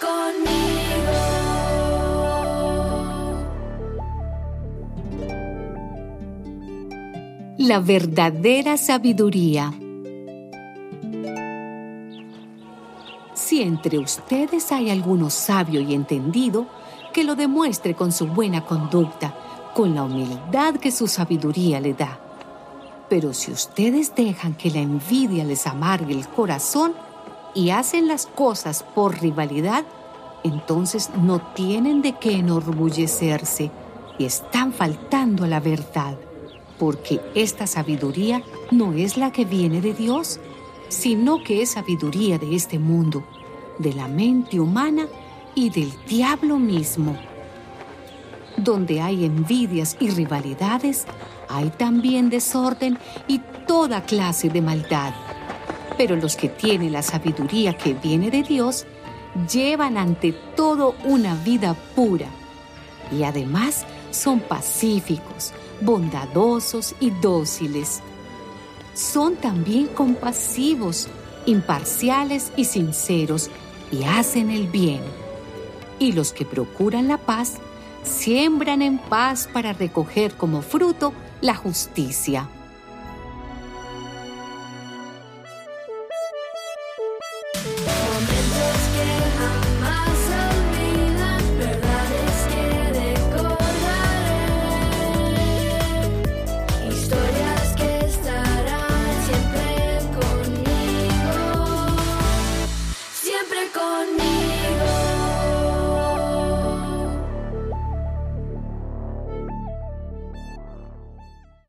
conmigo. La verdadera sabiduría. Si entre ustedes hay alguno sabio y entendido, que lo demuestre con su buena conducta, con la humildad que su sabiduría le da. Pero si ustedes dejan que la envidia les amargue el corazón y hacen las cosas por rivalidad, entonces no tienen de qué enorgullecerse y están faltando a la verdad, porque esta sabiduría no es la que viene de Dios, sino que es sabiduría de este mundo, de la mente humana y del diablo mismo. Donde hay envidias y rivalidades, hay también desorden y toda clase de maldad. Pero los que tienen la sabiduría que viene de Dios, llevan ante todo una vida pura y además son pacíficos, bondadosos y dóciles. Son también compasivos, imparciales y sinceros y hacen el bien. Y los que procuran la paz, siembran en paz para recoger como fruto la justicia.